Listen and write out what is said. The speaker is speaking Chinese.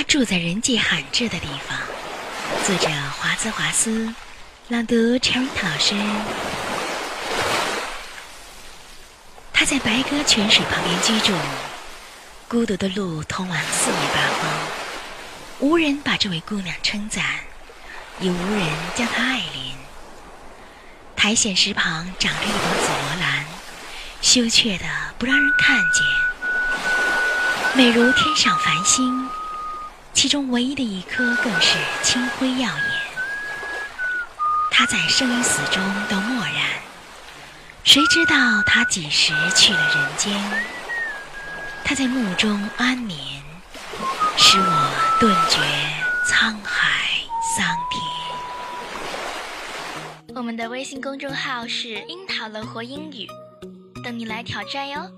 他住在人迹罕至的地方。作者：华兹华斯，朗读：陈瑞老师。他在白鸽泉水旁边居住，孤独的路通往四面八方，无人把这位姑娘称赞，也无人将她爱怜。苔藓石旁长着一朵紫罗兰，羞怯的不让人看见，美如天上繁星，其中唯一的一颗更是清辉耀眼。他在生与死中都默然，谁知道他几时去了人间？他在墓中安眠，使我顿觉沧海桑田。我们的微信公众号是“樱桃乐活英语”，等你来挑战哟。